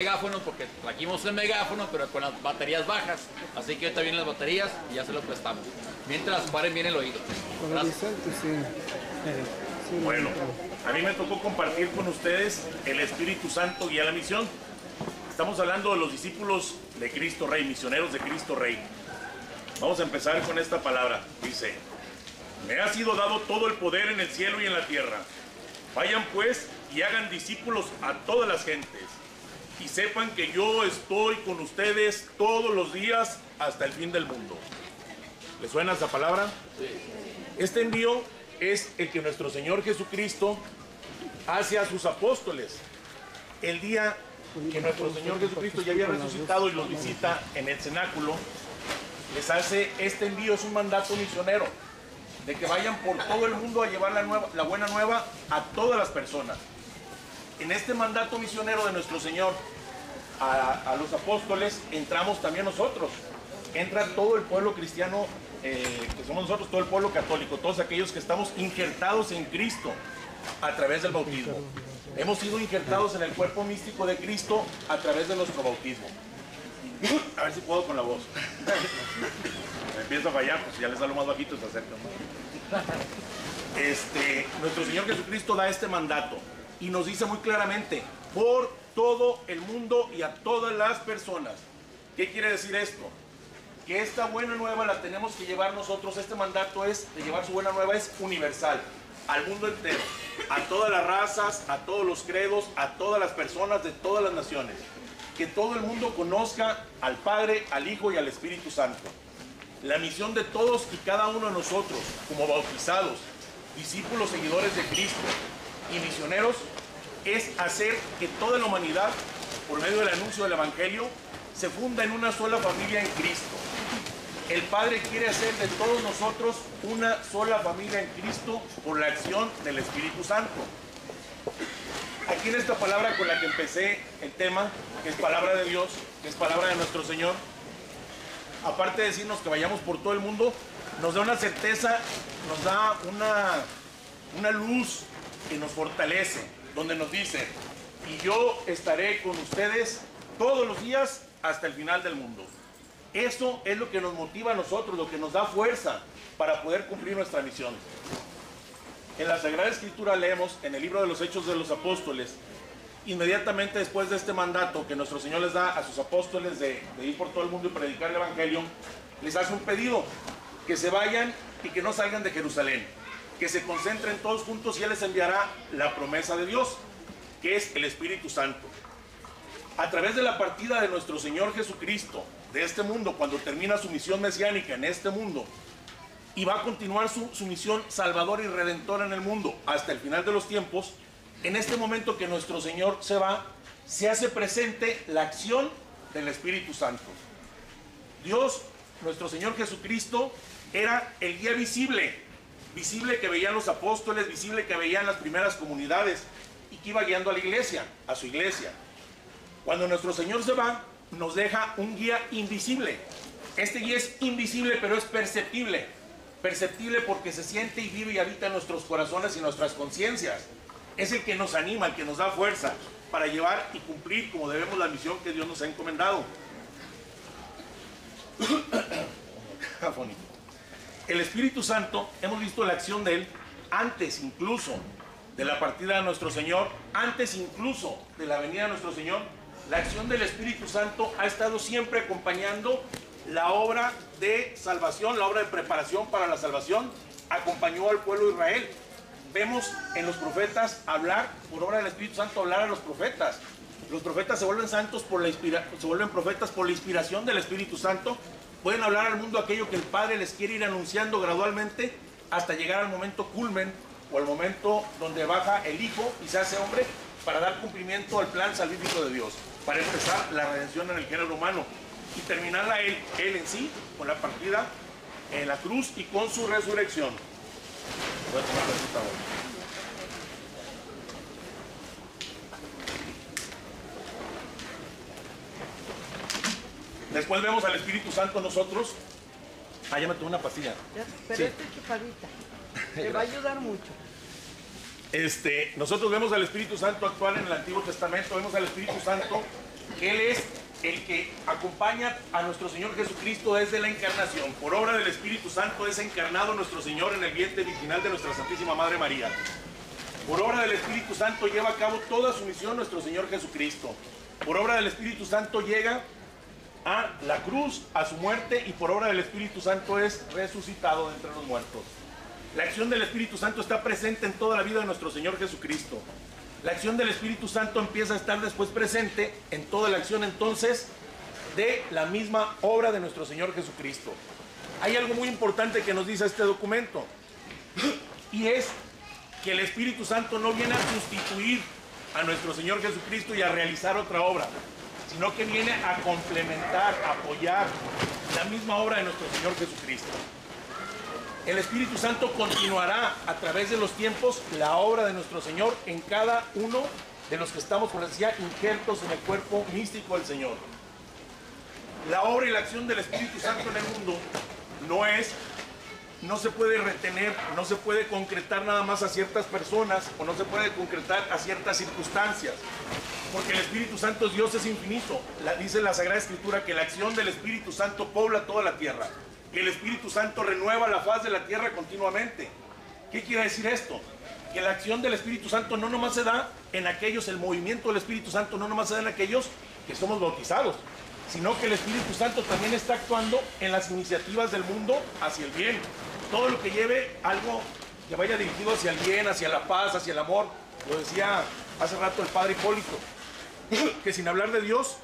megáfono porque trajimos el megáfono pero con las baterías bajas así que ahorita vienen las baterías y ya se lo prestamos mientras paren bien el oído Con Gracias. Vicente, sí. Sí, Bueno, no. a mí me tocó compartir con ustedes el Espíritu Santo y a la misión. Estamos hablando de los discípulos de Cristo Rey, misioneros de Cristo Rey. Vamos a empezar con esta palabra. Dice, me ha sido dado todo el poder en el cielo y en la tierra. Vayan pues y hagan discípulos a todas las gentes. Y sepan que yo estoy con ustedes todos los días hasta el fin del mundo. ¿Le suena esa palabra? Este envío es el que nuestro Señor Jesucristo hace a sus apóstoles. El día que nuestro Señor Jesucristo ya había resucitado y los visita en el cenáculo, les hace este envío, es un mandato misionero, de que vayan por todo el mundo a llevar la, nueva- la buena nueva a todas las personas. En este mandato misionero de nuestro Señor a, los apóstoles entramos también nosotros. Entra todo el pueblo cristiano, eh, que somos nosotros, todo el pueblo católico, todos aquellos que estamos injertados en Cristo a través del bautismo. Hemos sido injertados en el cuerpo místico de Cristo a través de nuestro bautismo. A ver si puedo con la voz. Empiezo a fallar, pues ya les hablo más bajito se acercan. Este, nuestro Señor Jesucristo da este mandato y nos dice muy claramente, por todo el mundo y a todas las personas. ¿Qué quiere decir esto? Que esta buena nueva la tenemos que llevar nosotros, este mandato es, de llevar su buena nueva es universal, al mundo entero, a todas las razas, a todos los credos, a todas las personas de todas las naciones. Que todo el mundo conozca al Padre, al Hijo y al Espíritu Santo. La misión de todos y cada uno de nosotros, como bautizados, discípulos seguidores de Cristo y misioneros, es hacer que toda la humanidad, por medio del anuncio del Evangelio, se funda en una sola familia en Cristo. El Padre quiere hacer de todos nosotros una sola familia en Cristo por la acción del Espíritu Santo. Aquí en esta palabra con la que empecé el tema, que es palabra de Dios, que es palabra de nuestro Señor, aparte de decirnos que vayamos por todo el mundo, nos da una certeza, nos da una, una luz que nos fortalece, donde nos dice, y yo estaré con ustedes todos los días hasta el final del mundo. Eso es lo que nos motiva a nosotros, lo que nos da fuerza para poder cumplir nuestra misión. En la Sagrada Escritura leemos en el libro de los Hechos de los Apóstoles, inmediatamente después de este mandato que nuestro Señor les da a sus apóstoles de, de ir por todo el mundo y predicar el Evangelio, les hace un pedido, que se vayan y que no salgan de Jerusalén, que se concentren todos juntos y Él les enviará la promesa de Dios, que es el Espíritu Santo. A través de la partida de nuestro Señor Jesucristo de este mundo, cuando termina su misión mesiánica en este mundo, y va a continuar su, su misión salvadora y redentora en el mundo hasta el final de los tiempos, en este momento que nuestro Señor se va, se hace presente la acción del Espíritu Santo. Dios, nuestro Señor Jesucristo, era el guía visible, visible que veían los apóstoles, visible que veían las primeras comunidades y que iba guiando a la iglesia, a su iglesia. Cuando nuestro Señor se va, nos deja un guía invisible. Este guía es invisible, pero es perceptible. Perceptible porque se siente y vive y habita en nuestros corazones y nuestras conciencias. Es el que nos anima, el que nos da fuerza para llevar y cumplir como debemos la misión que Dios nos ha encomendado. El Espíritu Santo, hemos visto la acción de Él antes incluso de la partida de nuestro Señor, antes incluso de la venida de nuestro Señor, la acción del Espíritu Santo ha estado siempre acompañando la obra de salvación, la obra de preparación para la salvación, acompañó al pueblo de Israel. Vemos en los profetas hablar, por obra del Espíritu Santo, hablar a los profetas. Los profetas se vuelven santos por la se vuelven profetas por la inspiración del Espíritu Santo. Pueden hablar al mundo aquello que el Padre les quiere ir anunciando gradualmente hasta llegar al momento culmen o al momento donde baja el Hijo y se hace hombre para dar cumplimiento al plan salvífico de Dios, para empezar la redención en el género humano y terminarla él, él en sí, con la partida en la cruz y con su resurrección. Voy a tomar la Después vemos al Espíritu Santo nosotros. Ah, ya me tomé una pastilla. Ya, Pero Sí. esta chupadita te va a ayudar mucho. Este, nosotros vemos al Espíritu Santo actual en el Antiguo Testamento, vemos al Espíritu Santo Él es el que acompaña a nuestro Señor Jesucristo desde la encarnación. Por obra del Espíritu Santo es encarnado nuestro Señor en el vientre virginal de nuestra Santísima Madre María. Por obra del Espíritu Santo lleva a cabo toda su misión nuestro Señor Jesucristo. Por obra del Espíritu Santo llega a la cruz, a su muerte y por obra del Espíritu Santo es resucitado de entre los muertos. La acción del Espíritu Santo está presente en toda la vida de nuestro Señor Jesucristo. La acción del Espíritu Santo empieza a estar después presente en toda la acción entonces de la misma obra de nuestro Señor Jesucristo. Hay algo muy importante que nos dice este documento y es que el Espíritu Santo no viene a sustituir a nuestro Señor Jesucristo y a realizar otra obra, sino que viene a complementar, a apoyar la misma obra de nuestro Señor Jesucristo. El Espíritu Santo continuará a través de los tiempos la obra de nuestro Señor en cada uno de los que estamos, por decía, injertos en el cuerpo místico del Señor. La obra y la acción del Espíritu Santo en el mundo no es, no se puede retener, no se puede concretar nada más a ciertas personas o no se puede concretar a ciertas circunstancias. Porque el Espíritu Santo, Dios es infinito. La, dice la Sagrada Escritura que la acción del Espíritu Santo pobla toda la tierra que el Espíritu Santo renueva la faz de la tierra continuamente. ¿Qué quiere decir esto? Que la acción del Espíritu Santo no nomás se da en aquellos, el movimiento del Espíritu Santo no nomás se da en aquellos que somos bautizados, sino que el Espíritu Santo también está actuando en las iniciativas del mundo hacia el bien. Todo lo que lleve algo que vaya dirigido hacia el bien, hacia la paz, hacia el amor. Lo decía hace rato el Padre Hipólito, que sin hablar de Dios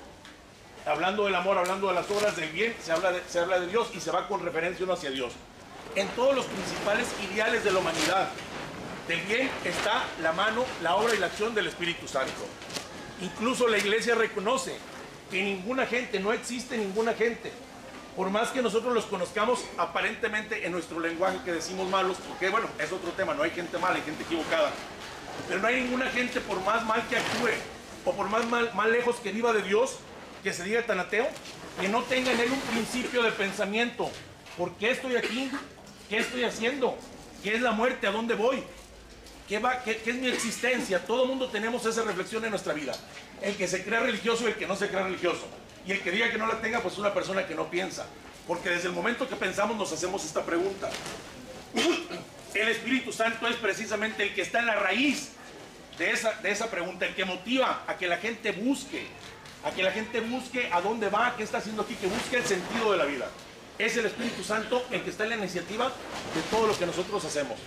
hablando del amor, hablando de las obras del bien, se habla de, se habla de Dios y se va con referencia uno hacia Dios. En todos los principales ideales de la humanidad, del bien está la mano, la obra y la acción del Espíritu Santo. Incluso la iglesia reconoce que ninguna gente, no existe ninguna gente, por más que nosotros los conozcamos aparentemente en nuestro lenguaje que decimos malos, porque bueno, es otro tema, no hay gente mala, hay gente equivocada, pero no hay ninguna gente por más mal que actúe o por más lejos que viva de Dios, que se diga tan ateo, que no tenga en él un principio de pensamiento. ¿Por qué estoy aquí? ¿Qué estoy haciendo? ¿Qué es la muerte? ¿A dónde voy? ¿Qué, va, qué, es mi existencia? Todo mundo tenemos esa reflexión en nuestra vida. El que se crea religioso y el que no se crea religioso. Y el que diga que no la tenga, pues es una persona que no piensa. Porque desde el momento que pensamos nos hacemos esta pregunta. El Espíritu Santo es precisamente el que está en la raíz de esa, de esa pregunta, el que motiva a que la gente busque, a que la gente busque a dónde va, qué está haciendo aquí, que busque el sentido de la vida. Es el Espíritu Santo el que está en la iniciativa de todo lo que nosotros hacemos.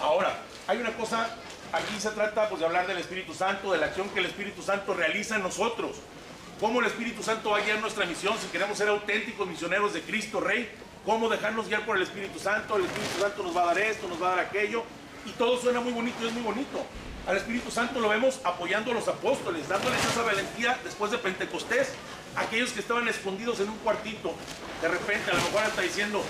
Ahora, hay una cosa, aquí se trata pues, de hablar del Espíritu Santo, de la acción que el Espíritu Santo realiza en nosotros. Cómo el Espíritu Santo va a guiar nuestra misión si queremos ser auténticos misioneros de Cristo Rey. Cómo dejarnos guiar por el Espíritu Santo. El Espíritu Santo nos va a dar esto, nos va a dar aquello. Y todo suena muy bonito y es muy bonito. Al Espíritu Santo lo vemos apoyando a los apóstoles, dándoles esa valentía después de Pentecostés. Aquellos que estaban escondidos en un cuartito, de repente a lo mejor está diciendo,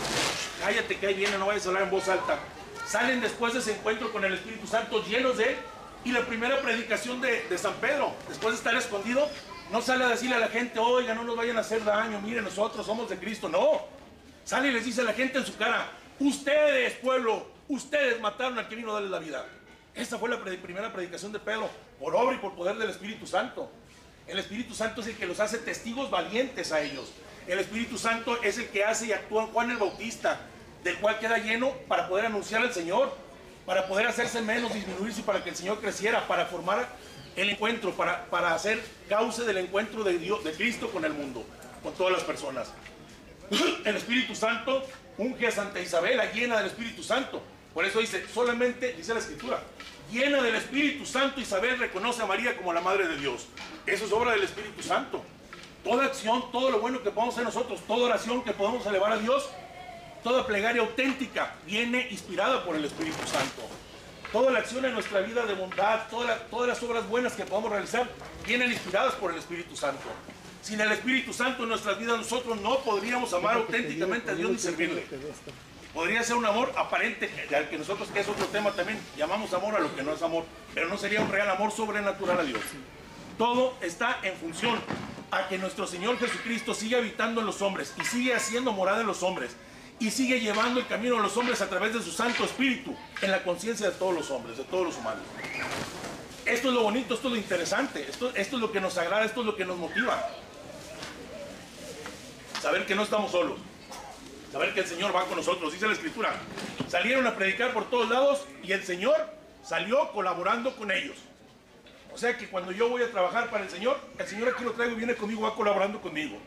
cállate que ahí viene, no vayas a hablar en voz alta. Salen después de ese encuentro con el Espíritu Santo llenos de él. Y la primera predicación de, San Pedro, después de estar escondido, no sale a decirle a la gente, oiga, no nos vayan a hacer daño, miren, nosotros somos de Cristo. No, sale y les dice a la gente en su cara, ustedes, pueblo, ustedes mataron al que vino a darles la vida. Esa fue la primera predicación de Pedro, por obra y por poder del Espíritu Santo. El Espíritu Santo es el que los hace testigos valientes a ellos. El Espíritu Santo es el que hace y actúa Juan el Bautista, del cual queda lleno para poder anunciar al Señor, para poder hacerse menos, disminuirse, para que el Señor creciera, para formar el encuentro, para, para hacer cauce del encuentro de, Dios, de Cristo con el mundo, con todas las personas. El Espíritu Santo unge a Santa Isabel, llena del Espíritu Santo. Por eso dice, solamente, dice la Escritura, llena del Espíritu Santo, Isabel reconoce a María como la Madre de Dios. Eso es obra del Espíritu Santo. Toda acción, todo lo bueno que podemos hacer nosotros, toda oración que podemos elevar a Dios, toda plegaria auténtica viene inspirada por el Espíritu Santo. Toda la acción en nuestra vida de bondad, todas las obras buenas que podamos realizar, vienen inspiradas por el Espíritu Santo. Sin el Espíritu Santo en nuestras vidas nosotros no podríamos amar auténticamente a Dios ni servirle. Podría ser un amor aparente, al que nosotros, es otro tema también, llamamos amor a lo que no es amor, pero no sería un real amor sobrenatural a Dios. Todo está en función a que nuestro Señor Jesucristo sigue habitando en los hombres y sigue haciendo morada en los hombres y sigue llevando el camino de los hombres a través de su Santo Espíritu en la conciencia de todos los hombres, de todos los humanos. Esto es lo bonito, esto es lo interesante, esto es lo que nos agrada, esto es lo que nos motiva. Saber que no estamos solos, saber que el Señor va con nosotros, dice la Escritura. Salieron a predicar por todos lados y el Señor salió colaborando con ellos. O sea que cuando yo voy a trabajar para el Señor, el Señor aquí lo traigo y viene conmigo, va colaborando conmigo.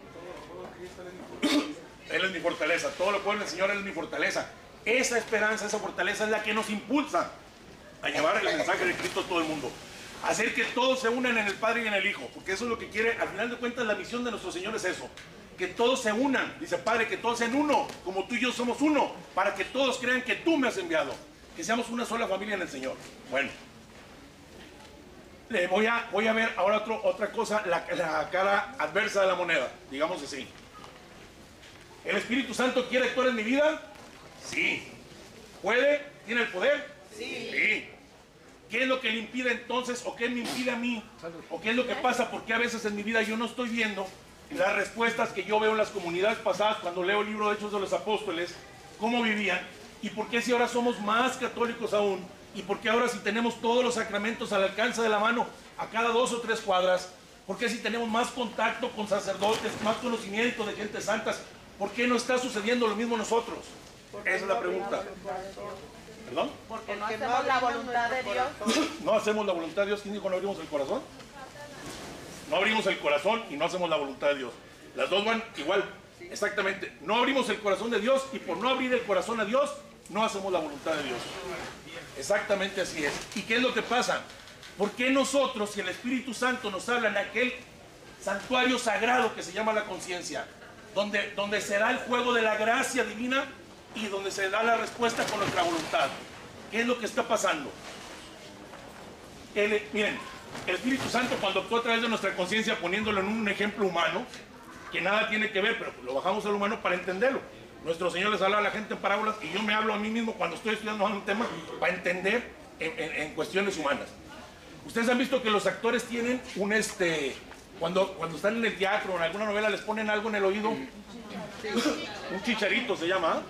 Él es mi fortaleza, todo lo puede el Señor, Él es mi fortaleza. Esa esperanza, esa fortaleza es la que nos impulsa a llevar el mensaje de Cristo a todo el mundo. Hacer que todos se unan en el Padre y en el Hijo, porque eso es lo que quiere, al final de cuentas la misión de nuestro Señor es eso, que todos se unan, dice Padre, que todos sean uno, como tú y yo somos uno, para que todos crean que tú me has enviado, que seamos una sola familia en el Señor. Bueno, le voy a, voy a ver ahora otro- otra cosa, la, la cara adversa de la moneda, digamos así. ¿El Espíritu Santo quiere actuar en mi vida? Sí. ¿Puede? ¿Tiene el poder? Sí. ¿Qué es lo que le impide entonces o qué me impide a mí? ¿O qué es lo que pasa? Porque a veces en mi vida yo no estoy viendo las respuestas que yo veo en las comunidades pasadas cuando leo el libro de Hechos de los Apóstoles, cómo vivían y por qué si ahora somos más católicos aún y por qué ahora si tenemos todos los sacramentos al alcance de la mano a cada dos o tres cuadras, por qué si tenemos más contacto con sacerdotes, más conocimiento de gente santas, ¿por qué no está sucediendo lo mismo nosotros? Esa es la pregunta. ¿Perdón? Porque no hacemos la voluntad de Dios. No hacemos la voluntad de Dios. ¿Quién dijo no abrimos el corazón? No abrimos el corazón y no hacemos la voluntad de Dios. Las dos van igual. Exactamente. No abrimos el corazón de Dios y por no abrir el corazón a Dios, no hacemos la voluntad de Dios. Exactamente así es. ¿Y qué es lo que pasa? ¿Por qué nosotros, si el Espíritu Santo nos habla en aquel santuario sagrado que se llama la conciencia, donde, donde se da el juego de la gracia divina y donde se da la respuesta con nuestra voluntad? ¿Qué es lo que está pasando? Miren, el Espíritu Santo cuando actúa a través de nuestra conciencia poniéndolo en un ejemplo humano, que nada tiene que ver, pero lo bajamos al humano para entenderlo. Nuestro Señor les habla a la gente en parábolas y yo me hablo a mí mismo cuando estoy estudiando un tema para entender en, en- en cuestiones humanas. Ustedes han visto que los actores tienen un este, cuando, cuando están en el teatro o en alguna novela les ponen algo en el oído, un chicharito se llama,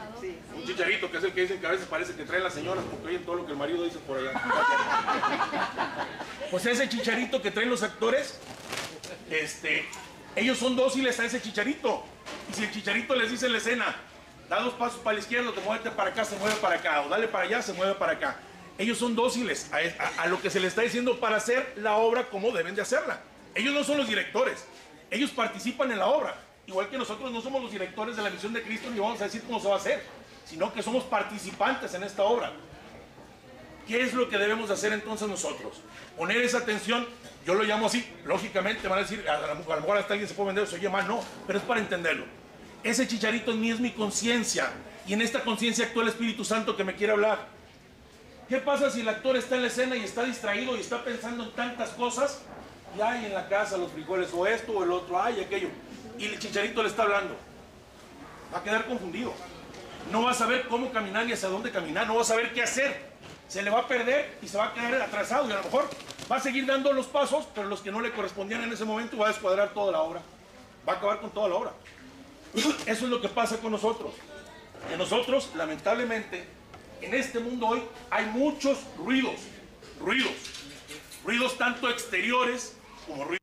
Un chicharito, que es el que dicen que a veces parece que traen las señoras porque oyen todo lo que el marido dice por allá. Pues ese chicharito que traen los actores, este, ellos son dóciles a ese chicharito. Y si el chicharito les dice la escena, da dos pasos para la izquierda, te muévete para acá, se mueve para acá, o dale para allá, se mueve para acá. Ellos son dóciles a- a lo que se les está diciendo para hacer la obra como deben de hacerla. Ellos no son los directores, ellos participan en la obra. Igual que nosotros no somos los directores de la misión de Cristo ni vamos a decir cómo se va a hacer, sino que somos participantes en esta obra. ¿Qué es lo que debemos de hacer entonces nosotros? Poner esa atención, yo lo llamo así, lógicamente van a decir, a, lo- a lo mejor hasta alguien se puede vender, se oye mal, no, pero es para entenderlo. Ese chicharito en mí es mi conciencia, y en esta conciencia actúa el Espíritu Santo que me quiere hablar. ¿Qué pasa si el actor está en la escena y está distraído y está pensando en tantas cosas? Y hay en la casa los frijoles, o esto, o el otro, ay, aquello. Y el chicharito le está hablando. Va a quedar confundido. No va a saber cómo caminar ni hacia dónde caminar, no va a saber qué hacer. Se le va a perder y se va a quedar atrasado y a lo mejor va a seguir dando los pasos, pero los que no le correspondían en ese momento va a descuadrar toda la obra. Va a acabar con toda la obra. Eso es lo que pasa con nosotros. Que nosotros, lamentablemente, en este mundo hoy hay muchos ruidos, ruidos, ruidos tanto exteriores como ruidos.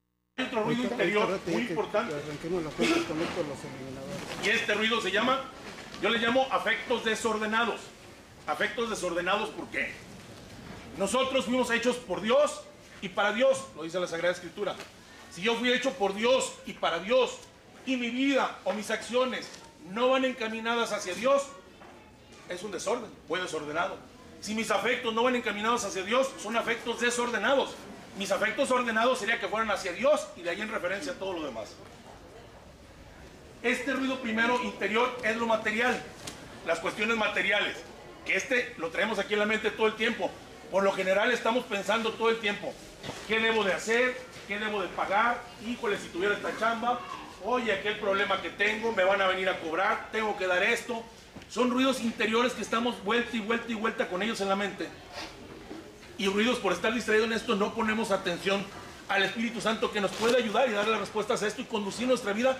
Otro ruido interior muy importante. con esto, los. Y este ruido se llama, yo le llamo afectos desordenados. Afectos desordenados, ¿por qué? Nosotros fuimos hechos por Dios y para Dios, lo dice la Sagrada Escritura. Si yo fui hecho por Dios y para Dios, y mi vida o mis acciones no van encaminadas hacia Dios, es un desorden, fue desordenado. Si mis afectos no van encaminados hacia Dios, son afectos desordenados. Mis afectos ordenados sería que fueran hacia Dios y de ahí en referencia a todo lo demás. Este ruido primero interior es lo material, las cuestiones materiales, que este lo traemos aquí en la mente todo el tiempo. Por lo general estamos pensando todo el tiempo, ¿qué debo de hacer? ¿Qué debo de pagar? Híjole, si tuviera esta chamba, oye, aquel problema que tengo, me van a venir a cobrar, tengo que dar esto. Son ruidos interiores que estamos vuelta y vuelta y vuelta con ellos en la mente. Y ruidos por estar distraídos en esto, no ponemos atención al Espíritu Santo que nos puede ayudar y dar las respuestas a esto y conducir nuestra vida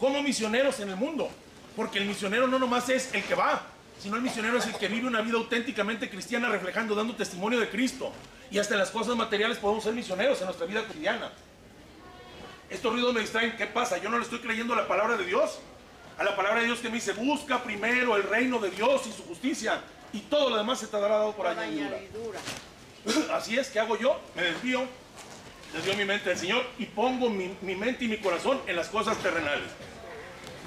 como misioneros en el mundo. Porque el misionero no nomás es el que va, sino el misionero es el que vive una vida auténticamente cristiana, reflejando, dando testimonio de Cristo. Y hasta en las cosas materiales podemos ser misioneros en nuestra vida cotidiana. Estos ruidos me distraen. ¿Qué pasa? Yo no le estoy creyendo a la palabra de Dios. A la palabra de Dios que me dice, busca primero el reino de Dios y su justicia. Y todo lo demás se te dará dado por Por añadidura. Así es, ¿qué hago yo? Me desvío, desvío mi mente del Señor y pongo mi, mi mente y mi corazón en las cosas terrenales.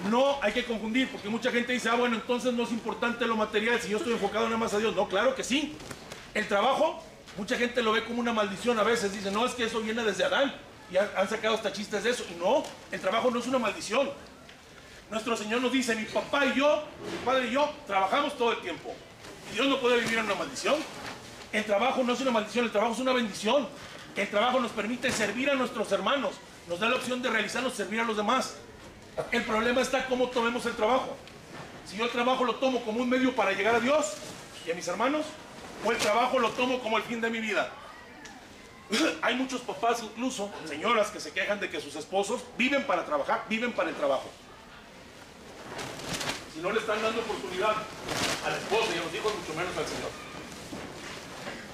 No hay que confundir, porque mucha gente dice, ah, bueno, entonces no es importante lo material si yo estoy enfocado nada más a Dios. No, claro que sí. El trabajo, mucha gente lo ve como una maldición a veces. Dice, no, es que eso viene desde Adán. Y han, han sacado hasta chistes de eso. Y no, el trabajo no es una maldición. Nuestro Señor nos dice, mi papá y yo, mi padre y yo, trabajamos todo el tiempo. Y Dios no puede vivir en una maldición. El trabajo no es una maldición, el trabajo es una bendición. El trabajo nos permite servir a nuestros hermanos, nos da la opción de realizarnos, servir a los demás. El problema está cómo tomemos el trabajo. Si yo el trabajo lo tomo como un medio para llegar a Dios y a mis hermanos, o el trabajo lo tomo como el fin de mi vida. Hay muchos papás, incluso señoras, que se quejan de que sus esposos viven para trabajar, viven para el trabajo. Si no le están dando oportunidad a la esposa y a los hijos, mucho menos al Señor.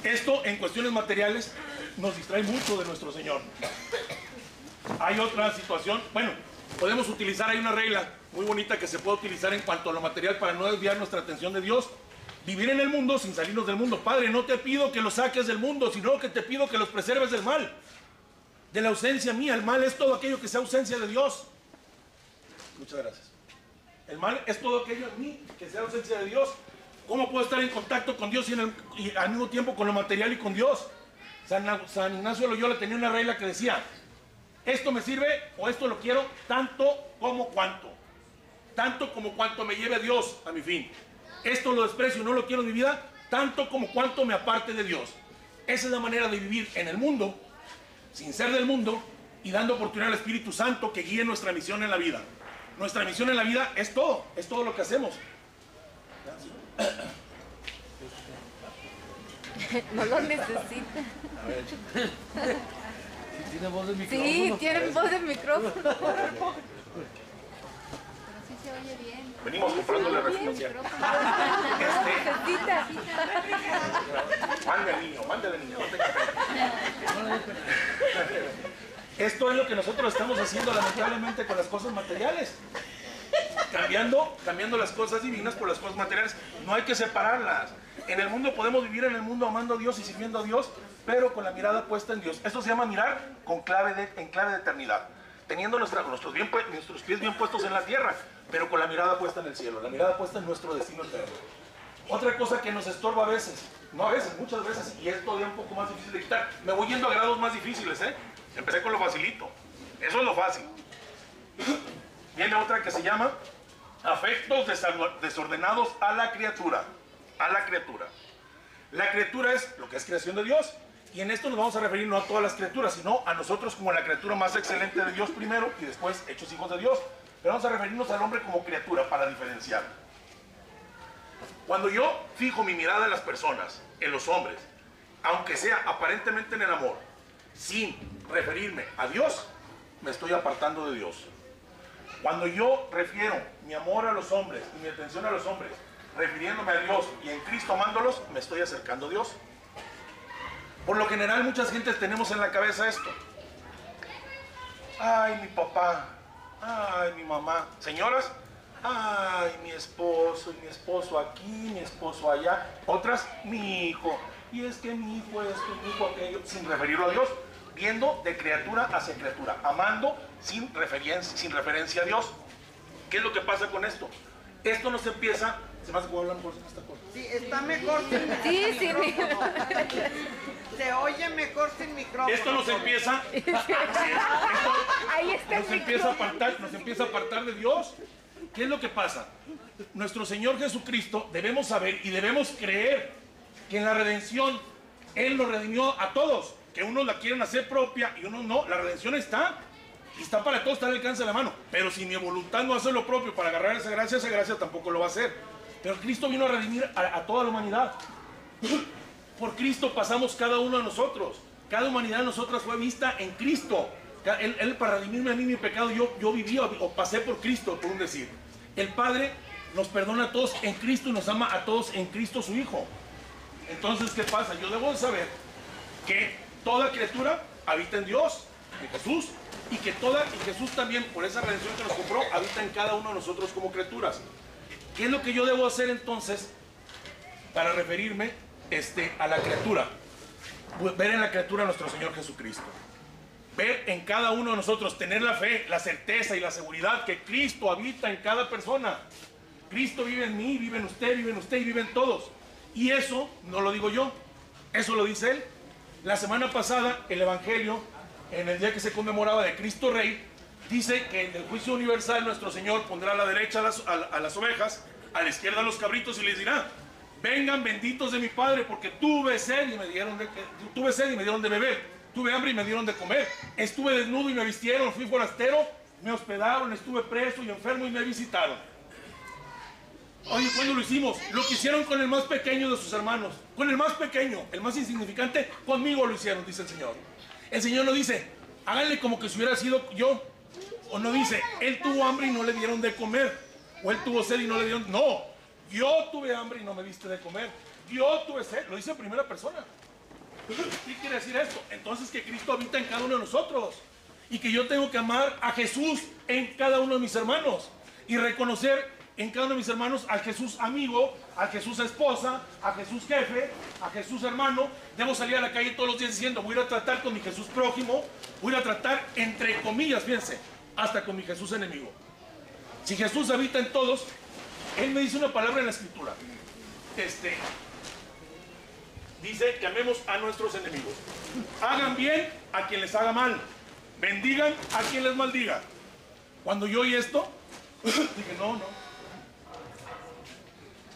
Esto en cuestiones materiales nos distrae mucho de nuestro Señor. Hay otra situación, bueno, podemos utilizar, hay una regla muy bonita que se puede utilizar en cuanto a lo material para no desviar nuestra atención de Dios. Vivir en el mundo sin salirnos del mundo. Padre, no te pido que los saques del mundo, sino que te pido que los preserves del mal. De la ausencia mía. El mal es todo aquello que sea ausencia de Dios. Muchas gracias. El mal es todo aquello en mí que sea ausencia de Dios. ¿Cómo puedo estar en contacto con Dios y, en el- y al mismo tiempo con lo material y con Dios? San, San Ignacio de Loyola tenía una regla que decía, esto me sirve o esto lo quiero tanto como cuanto. Tanto como cuanto me lleve Dios a mi fin. Esto lo desprecio y no lo quiero en mi vida tanto como cuanto me aparte de Dios. Esa es la manera de vivir en el mundo, sin ser del mundo y dando oportunidad al Espíritu Santo que guíe nuestra misión en la vida. Nuestra misión en la vida es todo, es todo lo que hacemos. No lo necesita. Tiene voz de Sí, micrófono. tienen voz de micrófono. Pero sí se oye bien. Venimos Bien, refrigeración. micrófono. Necesita. Mande al niño, mande al niño. Esto es lo que nosotros estamos haciendo lamentablemente con las cosas materiales. Cambiando, cambiando las cosas divinas por las cosas materiales. No hay que separarlas. En el mundo podemos vivir en el mundo amando a Dios y sirviendo a Dios, pero con la mirada puesta en Dios. Esto se llama mirar con clave de, en clave de eternidad. Teniendo nuestros, nuestros pies bien puestos en la tierra, pero con la mirada puesta en el cielo, la mirada puesta en nuestro destino eterno. Otra cosa que nos estorba a veces, no a veces, muchas veces, y es todavía un poco más difícil de quitar. Me voy yendo a grados más difíciles, ¿eh? Empecé con lo facilito. Eso es lo fácil. Viene otra que se llama afectos desordenados a la criatura. A la criatura. La criatura es lo que es creación de Dios. Y en esto nos vamos a referir no a todas las criaturas, sino a nosotros como la criatura más excelente de Dios primero y después hechos hijos de Dios. Pero vamos a referirnos al hombre como criatura para diferenciar. Cuando yo fijo mi mirada en las personas, en los hombres, aunque sea aparentemente en el amor, sin referirme a Dios, me estoy apartando de Dios. Cuando yo refiero mi amor a los hombres y mi atención a los hombres, refiriéndome a Dios y en Cristo amándolos, me estoy acercando a Dios. Por lo general, muchas gentes tenemos en la cabeza esto. Ay, mi papá. Ay, mi mamá. Señoras, ay, mi esposo y mi esposo aquí, mi esposo allá. Otras, mi hijo. Y es que mi hijo esto, mi hijo aquello, sin referirlo a Dios, viendo de criatura hacia criatura, amando sin referencia, sin referencia a Dios. ¿Qué es lo que pasa con esto? Esto nos empieza, se me hace que voy a hablar mejor sin esta cosa. Sí, está mejor sin Sí, sí, micrófono. Se oye mejor sin micrófono. Esto nos empieza, esto Ahí está el nos empieza a micrófono. apartar, nos empieza a apartar de Dios. ¿Qué es lo que pasa? Nuestro Señor Jesucristo debemos saber y debemos creer que en la redención Él nos redimió a todos, que unos la quieren hacer propia y unos no. La redención está y está para todos, está al alcance de la mano. Pero si mi voluntad no hace lo propio para agarrar esa gracia, esa gracia tampoco lo va a hacer. Pero Cristo vino a redimir a, toda la humanidad. Por Cristo pasamos cada uno de nosotros. Cada humanidad de nosotras fue vista en Cristo. Él, para redimirme a mí mi pecado, yo, yo viví o, o pasé por Cristo, por un decir. El Padre nos perdona a todos en Cristo y nos ama a todos en Cristo su Hijo. Entonces, ¿qué pasa? Yo debo de saber que toda criatura habita en Dios, en Jesús, y que toda, y Jesús también, por esa redención que nos compró, habita en cada uno de nosotros como criaturas. ¿Qué es lo que yo debo hacer entonces para referirme este, a la criatura? Ver en la criatura a nuestro Señor Jesucristo. Ver en cada uno de nosotros, tener la fe, la certeza y la seguridad que Cristo habita en cada persona. Cristo vive en mí, vive en usted, vive en usted y vive en todos. Y eso no lo digo yo, eso lo dice Él. La semana pasada, el Evangelio, en el día que se conmemoraba de Cristo Rey, dice que en el juicio universal nuestro Señor pondrá a la derecha a las, ovejas, a la izquierda a los cabritos y les dirá, vengan benditos de mi Padre, porque tuve sed y me dieron de, tuve sed y me dieron de beber, tuve hambre y me dieron de comer, estuve desnudo y me vistieron, fui forastero, me hospedaron, estuve preso y enfermo y me visitaron. Oye, ¿cuándo lo hicimos? Lo que hicieron con el más pequeño de sus hermanos. Con el más pequeño, el más insignificante, conmigo lo hicieron, dice el Señor. El Señor no dice, háganle como que si hubiera sido yo. O no dice, él tuvo hambre y no le dieron de comer. O él tuvo sed y no le dieron. No, yo tuve hambre y no me diste de comer. Yo tuve sed. Lo dice en primera persona. ¿Qué quiere decir esto? Entonces que Cristo habita en cada uno de nosotros. Y que yo tengo que amar a Jesús en cada uno de mis hermanos. Y reconocer en cada uno de mis hermanos al Jesús amigo, al Jesús esposa, a Jesús jefe, a Jesús hermano. Debo salir a la calle todos los días diciendo, voy a tratar con mi Jesús prójimo, voy a tratar entre comillas, fíjense, hasta con mi Jesús enemigo. Si Jesús habita en todos, Él me dice una palabra en la escritura. Este, dice que amemos a nuestros enemigos. Hagan bien a quien les haga mal. Bendigan a quien les maldiga. Cuando yo oí esto, dije, no, no.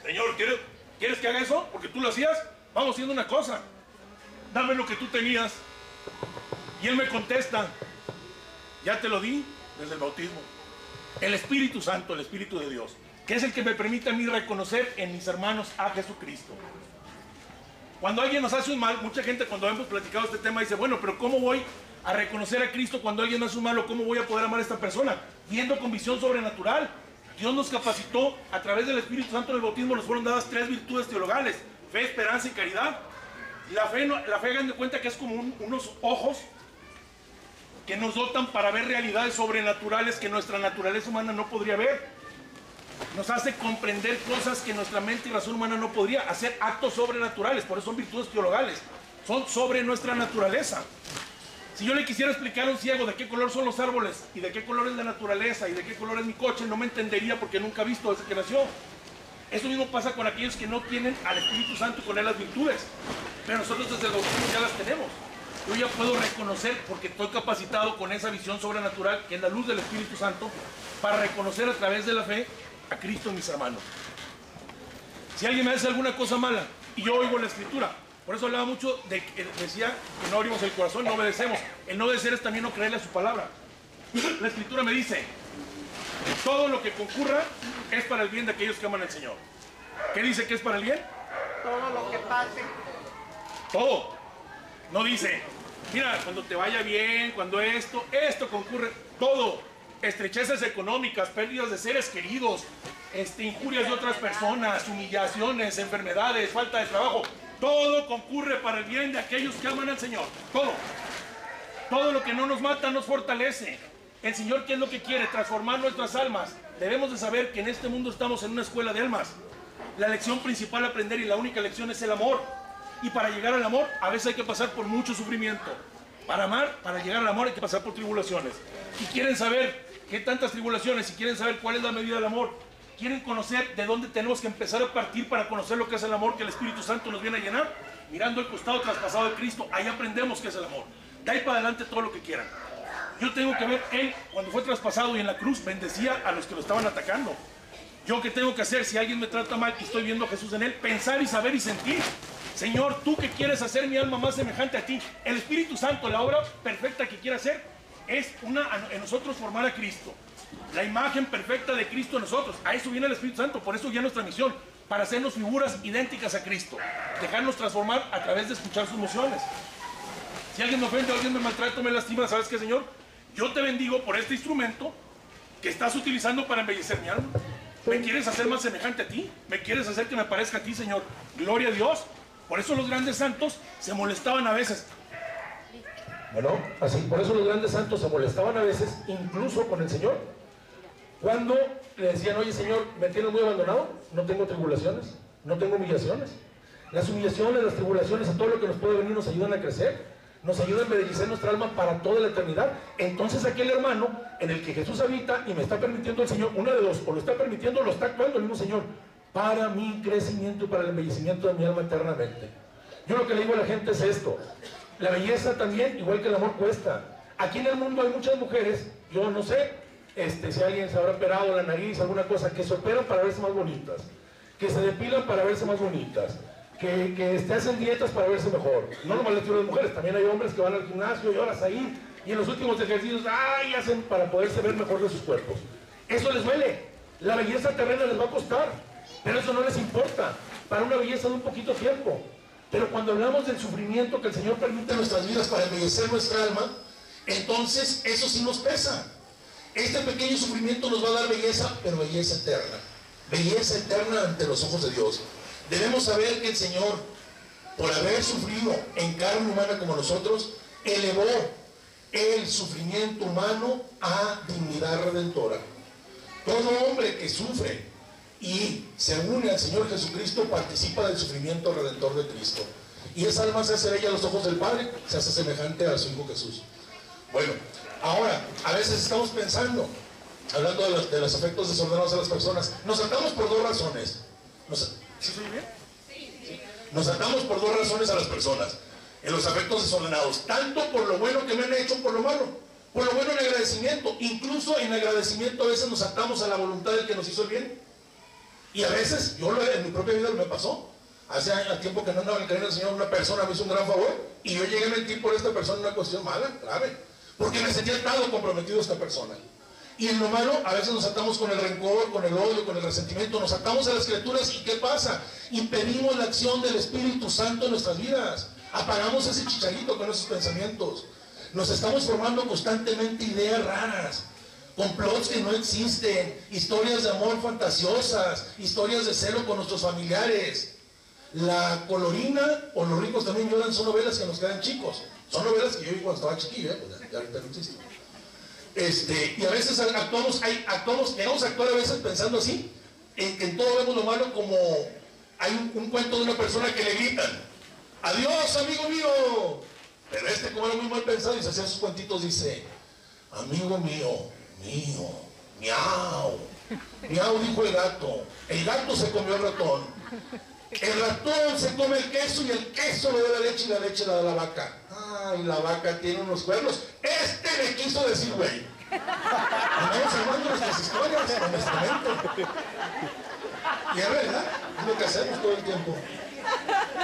Señor, ¿quieres, ¿quieres que haga eso? Porque tú lo hacías. Vamos haciendo una cosa. Dame lo que tú tenías. Y él me contesta, ya te lo di desde el bautismo. El Espíritu Santo, el Espíritu de Dios, que es el que me permite a mí reconocer en mis hermanos a Jesucristo. Cuando alguien nos hace un mal, mucha gente cuando hemos platicado este tema dice, bueno, pero ¿cómo voy a reconocer a Cristo cuando alguien hace un mal o cómo voy a poder amar a esta persona? Viendo con visión sobrenatural. Dios nos capacitó a través del Espíritu Santo en el bautismo, nos fueron dadas tres virtudes teologales, fe, esperanza y caridad. La fe, la fe hagan de cuenta que es como un- unos ojos que nos dotan para ver realidades sobrenaturales que nuestra naturaleza humana no podría ver. Nos hace comprender cosas que nuestra mente y razón humana no podría, hacer actos sobrenaturales, por eso son virtudes teologales, son sobre nuestra naturaleza. Si yo le quisiera explicar a un ciego de qué color son los árboles y de qué color es la naturaleza y de qué color es mi coche, no me entendería porque nunca ha visto desde que nació. Eso mismo pasa con aquellos que no tienen al Espíritu Santo con él las virtudes. Pero nosotros desde el bautismo ya las tenemos. Yo ya puedo reconocer, porque estoy capacitado con esa visión sobrenatural, que es la luz del Espíritu Santo, para reconocer a través de la fe a Cristo en mis hermanos. Si alguien me hace alguna cosa mala y yo oigo la escritura, por eso hablaba mucho de que decía que no abrimos el corazón, no obedecemos. El no obedecer es también no creerle a su palabra. La escritura me dice, todo lo que concurra es para el bien de aquellos que aman al Señor. ¿Qué dice que es para el bien? Todo lo que pase. Todo. No dice, mira, cuando te vaya bien, cuando esto, esto concurre, todo. Estrechezas económicas, pérdidas de seres queridos, este, injurias de otras personas, humillaciones, enfermedades, falta de trabajo. Todo concurre para el bien de aquellos que aman al Señor. Todo. Todo lo que no nos mata nos fortalece. El Señor, ¿qué es lo que quiere? Transformar nuestras almas. Debemos de saber que en este mundo estamos en una escuela de almas. La lección principal a aprender y la única lección es el amor. Y para llegar al amor, a veces hay que pasar por mucho sufrimiento. Para amar, para llegar al amor hay que pasar por tribulaciones. Y quieren saber qué tantas tribulaciones, y quieren saber cuál es la medida del amor, quieren conocer de dónde tenemos que empezar a partir para conocer lo que es el amor que el Espíritu Santo nos viene a llenar, mirando el costado traspasado de Cristo, ahí aprendemos qué es el amor. De ahí para adelante todo lo que quieran. Yo tengo que ver, Él cuando fue traspasado y en la cruz bendecía a los que lo estaban atacando. Yo qué tengo que hacer si alguien me trata mal y estoy viendo a Jesús en él, pensar y saber y sentir. Señor, tú que quieres hacer mi alma más semejante a ti, el Espíritu Santo, la obra perfecta que quiere hacer, es una en nosotros formar a Cristo. La imagen perfecta de Cristo en nosotros. A eso viene el Espíritu Santo, por eso ya nuestra misión, para hacernos figuras idénticas a Cristo. Dejarnos transformar a través de escuchar sus emociones. Si alguien me ofende, alguien me maltrata, me lastima, ¿sabes qué, Señor? Yo te bendigo por este instrumento que estás utilizando para embellecer mi alma. ¿Me quieres hacer más semejante a ti? ¿Me quieres hacer que me parezca a ti, Señor? Gloria a Dios. Por eso los grandes santos se molestaban a veces. Bueno, así, por eso los grandes santos se molestaban a veces, incluso con el Señor. Cuando le decían, oye Señor, me tienes muy abandonado, no tengo tribulaciones, no tengo humillaciones. Las humillaciones, las tribulaciones, todo lo que nos puede venir nos ayudan a crecer, nos ayudan a embellecer nuestra alma para toda la eternidad. Entonces aquel hermano en el que Jesús habita y me está permitiendo el Señor, una de dos, o lo está permitiendo o lo está actuando el mismo Señor, para mi crecimiento y para el embellecimiento de mi alma eternamente. Yo lo que le digo a la gente es esto, la belleza también, igual que el amor, cuesta. Aquí en el mundo hay muchas mujeres, yo no sé este, si alguien se habrá operado la nariz, alguna cosa, que se operan para verse más bonitas, que se depilan para verse más bonitas, que, que este, hacen dietas para verse mejor. No nomás les digo las mujeres, también hay hombres que van al gimnasio y horas ahí, y en los últimos ejercicios, ¡ay! hacen para poderse ver mejor de sus cuerpos. Eso les duele. La belleza terrena les va a costar, pero eso no les importa. Para una belleza de un poquito tiempo. Pero cuando hablamos del sufrimiento que el Señor permite en nuestras vidas para embellecer nuestra alma, entonces eso sí nos pesa. Este pequeño sufrimiento nos va a dar belleza, pero belleza eterna. Belleza eterna ante los ojos de Dios. Debemos saber que el Señor, por haber sufrido en carne humana como nosotros, elevó el sufrimiento humano a dignidad redentora. Todo hombre que sufre y se une al Señor Jesucristo, participa del sufrimiento redentor de Cristo. Y esa alma se hace bella a los ojos del Padre, se hace semejante a su Hijo Jesús. Bueno, ahora, a veces estamos pensando, hablando de los, de los afectos desordenados a las personas, nos atamos por dos razones. Nos, ¿Sí bien? Sí. Nos atamos por dos razones a las personas, en los afectos desordenados, tanto por lo bueno que me han hecho, por lo malo. Por lo bueno en agradecimiento, incluso en agradecimiento a veces nos atamos a la voluntad del que nos hizo el bien. Y a veces, yo lo, en mi propia vida me pasó. Hace años, tiempo que no andaba en el camino del Señor, una persona me hizo un gran favor y yo llegué a mentir por esta persona en una cuestión mala, grave, porque me sentía atado, comprometido esta persona. Y en lo malo, a veces nos atamos con el rencor, con el odio, con el resentimiento, nos atamos a las criaturas y ¿qué pasa? Impedimos la acción del Espíritu Santo en nuestras vidas. Apagamos ese chicharito con esos pensamientos. Nos estamos formando constantemente ideas raras complots que no existen, historias de amor fantasiosas, historias de celo con nuestros familiares. La colorina o los ricos también lloran son novelas que nos quedan chicos. Son novelas que yo vi cuando estaba chiquillo, ¿eh? pues ya ahorita no existen. Este, y a veces actuamos, hay, actuamos, queremos actuar a veces pensando así, en que todo vemos lo malo como hay un, un cuento de una persona que le gritan, adiós amigo mío, pero este como era muy mal pensado y se hacía sus cuentitos dice, amigo mío, mío, miau. Miau dijo el gato. El gato se comió el ratón. El ratón se come el queso y el queso le da la leche y la leche la da la vaca. Ay, la vaca tiene unos cuernos. Este me quiso decir, güey. Andamos armando nuestras historias con nuestra mente. Y es verdad, es lo que hacemos todo el tiempo.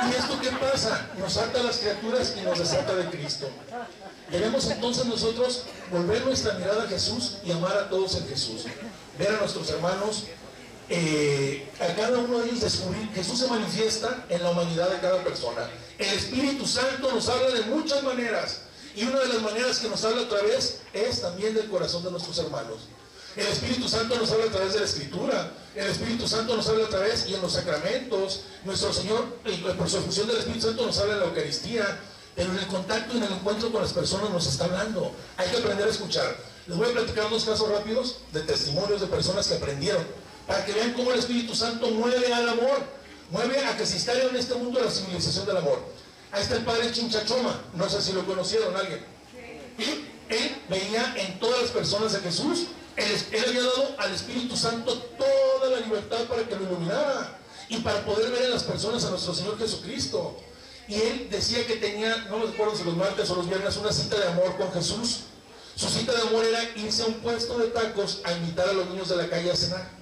¿Y esto qué pasa? Nos ata a las criaturas y nos desata de Cristo. Debemos entonces nosotros volver nuestra mirada a Jesús y amar a todos en Jesús. Ver a nuestros hermanos, eh, a cada uno de ellos descubrir. Jesús se manifiesta en la humanidad de cada persona. El Espíritu Santo nos habla de muchas maneras. Y una de las maneras que nos habla a través es también del corazón de nuestros hermanos. El Espíritu Santo nos habla a través de la Escritura. El Espíritu Santo nos habla a través y en los sacramentos. Nuestro Señor, por su función del Espíritu Santo, nos habla en la Eucaristía. Pero en el contacto y en el encuentro con las personas nos está hablando. Hay que aprender a escuchar. Les voy a platicar dos casos rápidos de testimonios de personas que aprendieron. Para que vean cómo el Espíritu Santo mueve al amor. Mueve a que se instale en este mundo la civilización del amor. Ahí está el padre Chinchachoma. No sé si lo conocieron alguien. Él veía en todas las personas a Jesús él, había dado al Espíritu Santo toda la libertad para que lo iluminara y para poder ver en las personas a nuestro Señor Jesucristo. Y él decía que tenía, no me acuerdo si los martes o los viernes, una cita de amor con Jesús. Su cita de amor era irse a un puesto de tacos a invitar a los niños de la calle a cenar.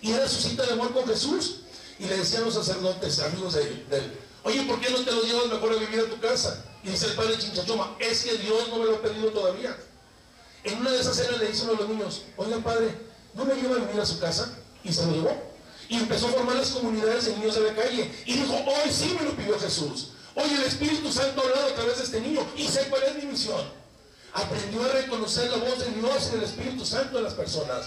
Y era su cita de amor con Jesús. Y le decían los sacerdotes, amigos de él, oye, ¿por qué no te lo llevas mejor a vivir a tu casa? Y dice el padre Chinchachoma, es que Dios no me lo ha pedido todavía. En una de esas cenas le dice uno de los niños, oiga padre, ¿no me lleva a vivir a su casa? Y se lo llevó. Y empezó a formar las comunidades de niños de la calle. Y dijo, hoy sí me lo pidió Jesús. Hoy el Espíritu Santo ha hablado a través de este niño y sé cuál es mi misión. Aprendió a reconocer la voz de Dios y del Espíritu Santo en las personas.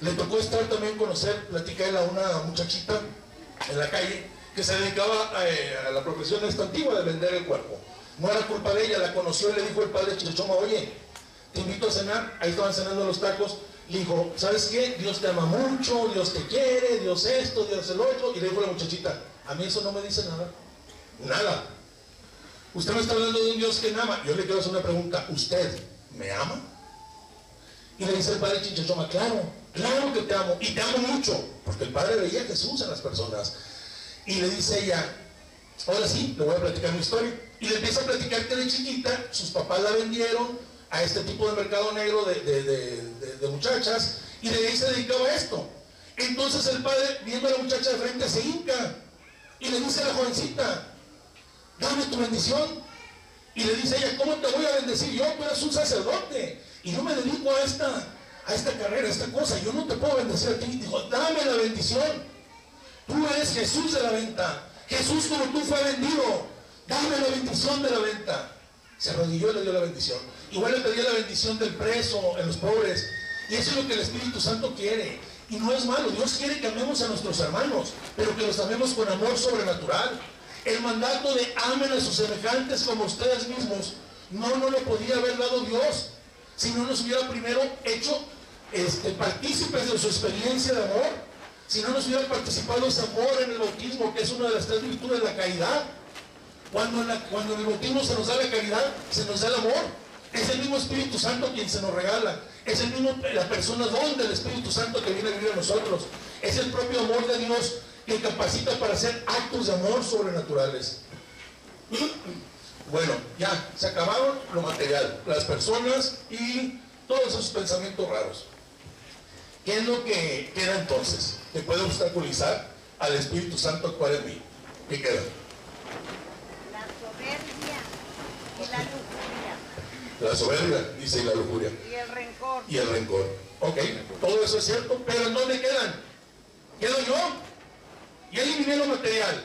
Le tocó estar también conocer, platica él a una muchachita en la calle que se dedicaba eh, a, la profesión esta antigua de vender el cuerpo. No era culpa de ella, la conoció y le dijo el padre Chichoma, oye, te invito a cenar, ahí estaban cenando los tacos, le dijo, ¿sabes qué? Dios te ama mucho, Dios te quiere, Dios esto, Dios el otro, y le dijo a la muchachita, a mí eso no me dice nada, nada. Usted me está hablando de un Dios que ama, yo le quiero hacer una pregunta, ¿usted me ama? Y le dice el padre Chichoma, claro, claro que te amo, y te amo mucho, porque el padre veía a Jesús en las personas. Y le dice ella, ahora sí, le voy a platicar mi historia. Y le empieza a platicar que de chiquita sus papás la vendieron a este tipo de mercado negro de, de, de, muchachas y de ahí se dedicaba a esto. Entonces el padre, viendo a la muchacha de frente, se hinca y le dice a la jovencita, dame tu bendición. Y le dice ella, ¿cómo te voy a bendecir yo? Tú eres un sacerdote y yo me dedico a esta, a esta carrera, a esta cosa. Yo no te puedo bendecir a ti. Dijo, dame la bendición. Tú eres Jesús de la venta. Jesús como tú fue vendido. Dame la bendición de la venta. Se arrodilló y le dio la bendición. Igual le pedía la bendición del preso, en los pobres. Y eso es lo que el Espíritu Santo quiere. Y no es malo. Dios quiere que amemos a nuestros hermanos, pero que los amemos con amor sobrenatural. El mandato de amen a sus semejantes como ustedes mismos, no no lo podía haber dado Dios si no nos hubiera primero hecho este, partícipes de su experiencia de amor, si no nos hubiera participado ese amor en el bautismo, que es una de las tres virtudes de la caridad. Cuando en, el bautismo se nos da la caridad, se nos da el amor. Es el mismo Espíritu Santo quien se nos regala. Es el mismo, la persona don del Espíritu Santo que viene a vivir en nosotros. Es el propio amor de Dios que capacita para hacer actos de amor sobrenaturales. Bueno, ya, se acabaron lo material, las personas y todos esos pensamientos raros. ¿Qué es lo que queda entonces? Que puede obstaculizar al Espíritu Santo actuar en mí. ¿Qué queda? La soberbia y la lujuria. La soberbia, dice, y la lujuria. Y el rencor. Y el rencor. Ok, todo eso es cierto, pero ¿en dónde quedan? Quedo yo. Ya eliminé lo material.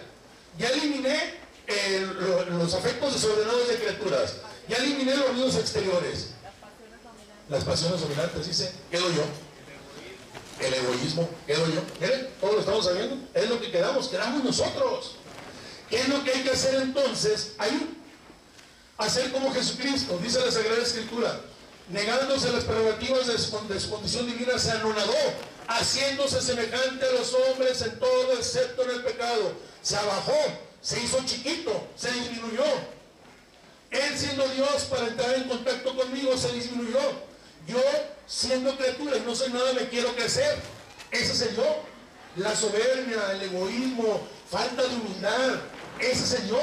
Ya eliminé lo, los afectos desordenados de criaturas. Ya eliminé los ruidos exteriores. Las pasiones dominantes, dice, quedo yo. El egoísmo, quedo yo. Miren, todos lo estamos sabiendo. Es lo que quedamos, quedamos nosotros. ¿Qué es lo que hay que hacer entonces? Hay hacer como Jesucristo, dice la Sagrada Escritura, negándose las prerrogativas de su condición divina, se anonadó, haciéndose semejante a los hombres en todo excepto en el pecado. Se abajó, se hizo chiquito, se disminuyó. Él siendo Dios para entrar en contacto conmigo se disminuyó. Yo siendo criatura y no soy nada, me quiero crecer. Ese es el yo. La soberbia, el egoísmo, falta de humildad. Ese es el yo.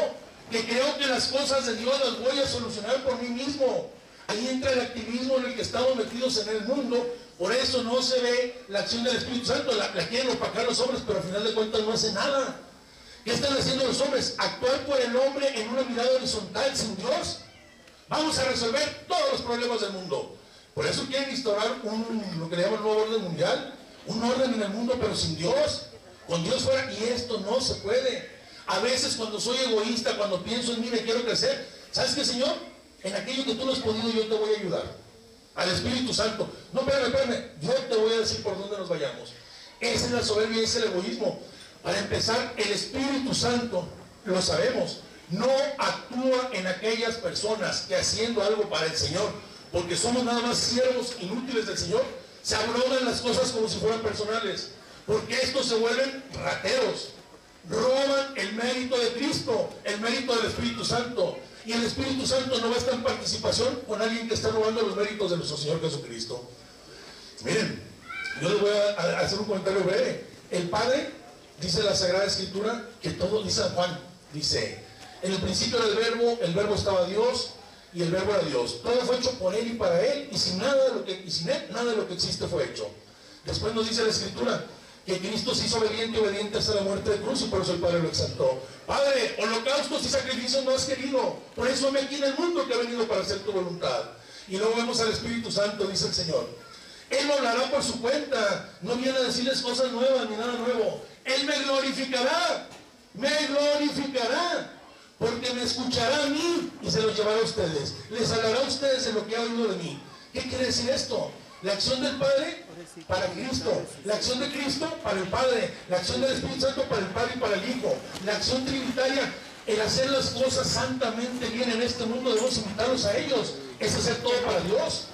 Que creo que las cosas de Dios las voy a solucionar por mí mismo. Ahí entra el activismo en el que estamos metidos en el mundo. Por eso no se ve la acción del Espíritu Santo. La, la quieren opacar los hombres, pero al final de cuentas no hace nada. ¿Qué están haciendo los hombres? Actuar por el hombre en una mirada horizontal sin Dios. Vamos a resolver todos los problemas del mundo. Por eso quieren instaurar un, lo que le llaman nuevo orden mundial. Un orden en el mundo, pero sin Dios. Con Dios fuera. Y esto no se puede. A veces cuando soy egoísta, cuando pienso en mí, me quiero crecer. ¿Sabes qué, Señor? En aquello que tú no has podido, yo te voy a ayudar. Al Espíritu Santo. No, espérame, espérame. Yo te voy a decir por dónde nos vayamos. Esa es la soberbia ese es el egoísmo. Para empezar, el Espíritu Santo, lo sabemos, no actúa en aquellas personas que haciendo algo para el Señor, porque somos nada más siervos inútiles del Señor, se abrogan las cosas como si fueran personales, porque estos se vuelven rateros, roban el mérito de Cristo, el mérito del Espíritu Santo, y el Espíritu Santo no va a estar en participación con alguien que está robando los méritos de nuestro Señor Jesucristo. Miren, yo les voy a hacer un comentario breve. El Padre dice la Sagrada Escritura que todo, dice Juan, dice, en el principio era el verbo, el verbo estaba Dios y el verbo era Dios. Todo fue hecho por Él y para Él y sin nada de lo que, y sin Él nada de lo que existe fue hecho. Después nos dice la Escritura que Cristo se hizo obediente y obediente hasta la muerte de cruz y por eso el Padre lo exaltó. Padre, holocaustos y sacrificios no has querido, por eso me aquí en el mundo que ha venido para hacer tu voluntad. Y luego vemos al Espíritu Santo, dice el Señor. Él hablará por su cuenta, no viene a decirles cosas nuevas ni nada nuevo. Él me glorificará, me glorificará, porque me escuchará a mí y se lo llevará a ustedes. Les hablará a ustedes de lo que ha oído de mí. ¿Qué quiere decir esto? La acción del Padre para Cristo, la acción de Cristo para el Padre, la acción del Espíritu Santo para el Padre y para el Hijo, la acción trinitaria, el hacer las cosas santamente bien en este mundo, debemos invitarlos a ellos, es hacer todo para Dios.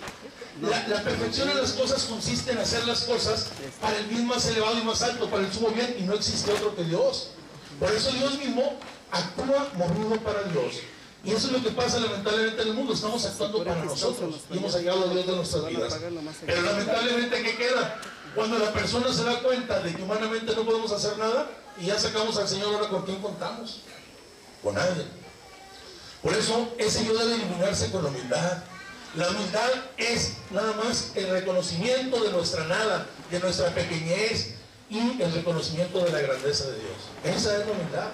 La, la perfección en las cosas consiste en hacer las cosas para el bien más elevado y más alto, para el sumo bien, y no existe otro que Dios. Por eso Dios mismo actúa movido para Dios. Y eso es lo que pasa lamentablemente en el mundo. Estamos actuando para nosotros y hemos llegado a Dios de nuestras vidas. Pero lamentablemente, ¿qué queda? Cuando la persona se da cuenta de que humanamente no podemos hacer nada y ya sacamos al Señor, ahora con quién contamos? Con nadie. Por eso ese yo debe iluminarse con la humildad. La humildad es nada más el reconocimiento de nuestra nada, de nuestra pequeñez y el reconocimiento de la grandeza de Dios. Esa es la humildad.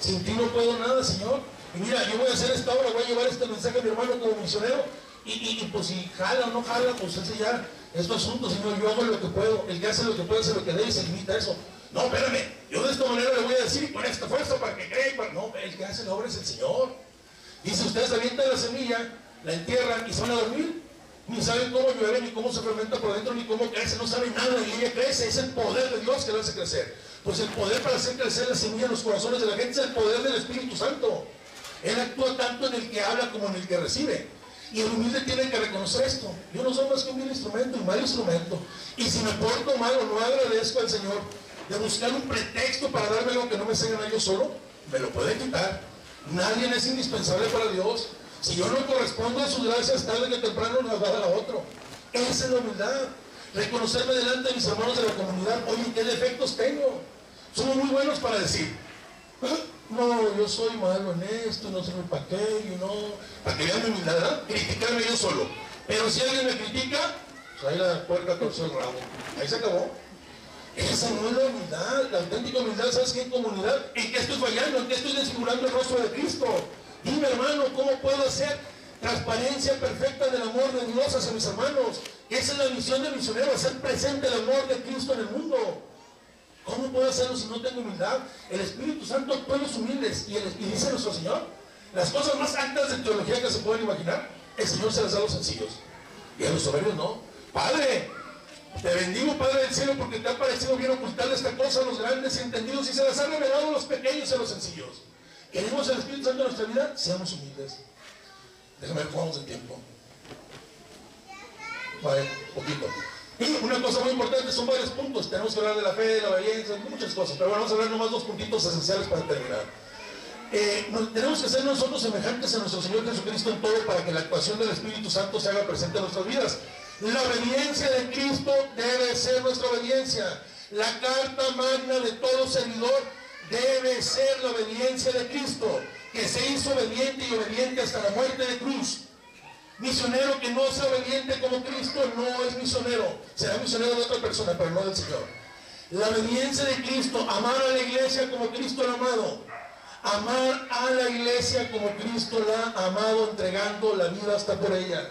Sin ti no puedo nada, Señor. Y mira, yo voy a hacer esta obra, voy a llevar este mensaje a mi hermano como misionero. Y, y- y, pues si jala o no jala, pues ese ya es tu asunto, Señor. Yo hago lo que puedo. El que hace lo que puede hace lo que debe y se limita a eso. No, espérame. Yo de esta manera le voy a decir y con esta fuerza para que y para-". No, el que hace la obra es el Señor. Dice, ustedes avientan la semilla, la entierran y se van a dormir. Ni saben cómo llueve, ni cómo se fermenta por dentro, ni cómo crece. No saben nada y ella crece. Es el poder de Dios que la hace crecer. Pues el poder para hacer crecer la semilla en los corazones de la gente es el poder del Espíritu Santo. Él actúa tanto en el que habla como en el que recibe. Y el humilde tiene que reconocer esto. Yo no soy más que un vil instrumento, un mal instrumento. Y si me porto mal o no agradezco al Señor de buscar un pretexto para darme algo que no me enseñan a yo solo, me lo puede quitar. Nadie es indispensable para Dios. Si yo no correspondo a sus gracias, tarde que temprano nos va a dar a otro. Esa es la humildad. Reconocerme delante de mis hermanos de la comunidad. Oye, ¿qué defectos tengo? Somos muy buenos para decir, no, yo soy malo en esto, no sé para y no. Para que vean mi humildad, ¿verdad? Criticarme yo solo. Pero si alguien me critica, pues ahí la puerca torció el rabo. Ahí se acabó. Esa no es la humildad. La auténtica humildad, ¿sabes qué? En comunidad. ¿En qué estoy fallando? ¿En qué estoy desfigurando el rostro de Cristo? Dime, hermano, ¿cómo puedo hacer transparencia perfecta del amor de Dios hacia mis hermanos? Esa es la misión del misionero, hacer presente el amor de Cristo en el mundo. ¿Cómo puedo hacerlo si no tengo humildad? El Espíritu Santo actúa los humildes y, el- dice nuestro Señor, las cosas más altas de teología que se pueden imaginar, el Señor se las da a los sencillos. Y a los soberbios no. Padre, te bendigo, Padre del cielo, porque te ha parecido bien ocultarle esta cosa a los grandes y entendidos y se las ha revelado a los pequeños y a los sencillos. ¿Queremos el Espíritu Santo en nuestra vida? Seamos humildes. Déjame ver de tiempo. Vale, poquito. Y una cosa muy importante, son varios puntos. Tenemos que hablar de la fe, de la obediencia, muchas cosas. Pero vamos a hablar nomás dos puntitos esenciales para terminar. Eh, tenemos que ser nosotros semejantes a nuestro Señor Jesucristo en todo para que la actuación del Espíritu Santo se haga presente en nuestras vidas. La obediencia de Cristo debe ser nuestra obediencia. La carta magna de todo servidor debe ser la obediencia de Cristo, que se hizo obediente y obediente hasta la muerte de cruz. Misionero que no sea obediente como Cristo no es misionero. Será misionero de otra persona, pero no del Señor. La obediencia de Cristo, amar a la iglesia como Cristo la ha amado. Amar a la iglesia como Cristo la ha amado, entregando la vida hasta por ella.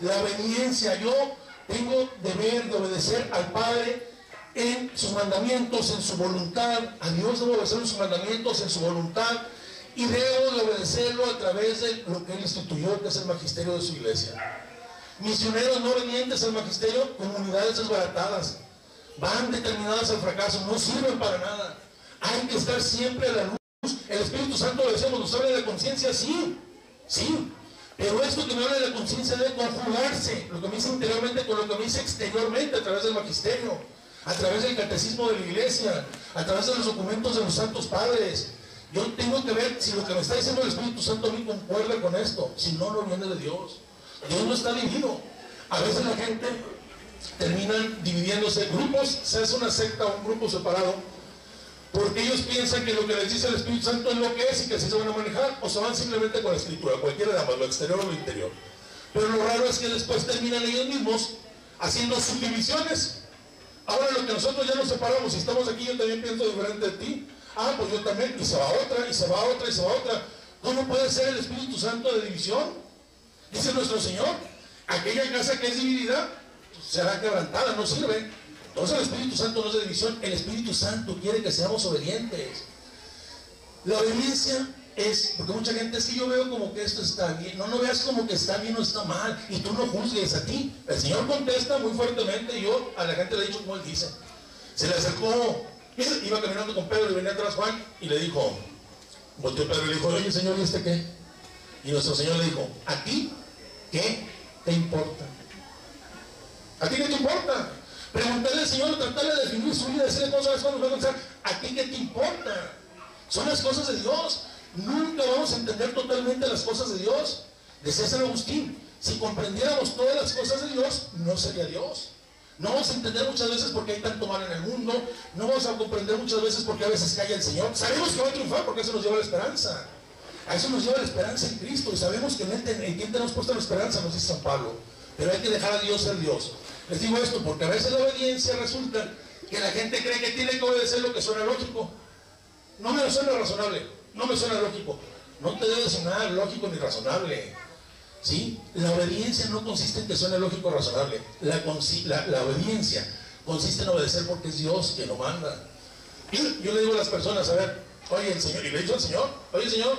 La obediencia, yo tengo deber de obedecer al Padre en sus mandamientos, en su voluntad. A Dios debo obedecer en sus mandamientos, en su voluntad. Y debo de obedecerlo a través de lo que Él instituyó, que es el magisterio de su iglesia. Misioneros no obedientes al magisterio, comunidades desbaratadas. Van determinadas al fracaso, no sirven para nada. Hay que estar siempre a la luz. El Espíritu Santo, lo decíamos, nos habla de la conciencia, sí, sí. Pero esto que me habla de la conciencia debe conjugarse, lo que me dice interiormente con lo que me dice exteriormente a través del magisterio, a través del catecismo de la iglesia, a través de los documentos de los santos padres. Yo tengo que ver si lo que me está diciendo el Espíritu Santo a mí concuerda con esto, si no, no viene de Dios. Dios no está dividido. A veces la gente terminan dividiéndose grupos, se hace una secta o un grupo separado, porque ellos piensan que lo que les dice el Espíritu Santo es lo que es y que así se van a manejar, o se van simplemente con la escritura, cualquiera de ambas, lo exterior o lo interior. Pero lo raro es que después terminan ellos mismos haciendo subdivisiones. Ahora lo que nosotros ya nos separamos, si estamos aquí, yo también pienso diferente de ti. Ah, pues yo también, y se va otra, y se va otra, y se va otra. ¿Cómo puede ser el Espíritu Santo de división? Dice nuestro Señor, aquella casa que es dividida será quebrantada, no sirve. Entonces el Espíritu Santo no es de división, el Espíritu Santo quiere que seamos obedientes. La obediencia es, porque mucha gente es que yo veo como que esto está bien, no, no veas como que está bien o está mal, y tú no juzgues a ti. El Señor contesta muy fuertemente, yo a la gente le he dicho como Él dice. Se le acercó, iba caminando con Pedro y venía atrás Juan, y le dijo, volteó Pedro y le dijo, oye Señor, ¿y este qué? Y nuestro Señor le dijo, ¿a ti qué te importa? ¿A ti qué te importa? Preguntarle al Señor, tratarle de definir su vida, decirle cosas pensar, ¿a ti qué te importa? Son las cosas de Dios. Nunca vamos a entender totalmente las cosas de Dios. Decía San Agustín, si comprendiéramos todas las cosas de Dios, no sería Dios. No vamos a entender muchas veces porque hay tanto mal en el mundo. No vamos a comprender muchas veces porque a veces calla el Señor. Sabemos que va a triunfar porque eso nos lleva a la esperanza. A eso nos lleva la esperanza en Cristo. Y sabemos que en, él, en quién tenemos puesta la esperanza, nos dice San Pablo. Pero hay que dejar a Dios ser Dios. Les digo esto porque a veces la obediencia resulta que la gente cree que tiene que obedecer lo que suena lógico. No me suena razonable, no me suena lógico. No te debe sonar lógico ni razonable. ¿Sí? La obediencia no consiste en que suene lógico o razonable. La, la, obediencia consiste en obedecer porque es Dios quien lo manda. Y yo le digo a las personas, a ver, oye, el Señor, y le he dicho al Señor, oye, Señor,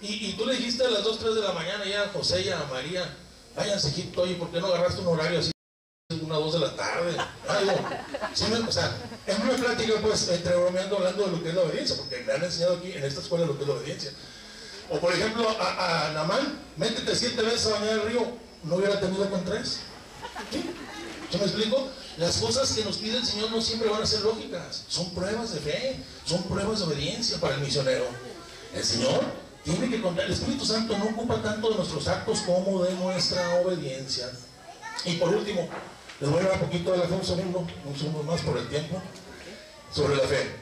y, y, tú le dijiste a las 2, 3 de la mañana ya a José y a María, váyanse a Egipto, oye, ¿por qué no agarraste un horario así? Una dos de la tarde, algo. ¿Sí me, o sea, en una plática, pues, entre bromeando, hablando de lo que es la obediencia, porque me han enseñado aquí en esta escuela lo que es la obediencia. O por ejemplo, a, a Namán, métete siete veces a bañar el río, no hubiera tenido con tres. ¿Sí? ¿Yo me explico? Las cosas que nos pide el Señor no siempre van a ser lógicas, son pruebas de fe, son pruebas de obediencia para el misionero. El Señor tiene que contar, el Espíritu Santo no ocupa tanto de nuestros actos como de nuestra obediencia. Y por último, les voy a dar un poquito de la fe, un segundo, un segundo más por el tiempo, sobre la fe.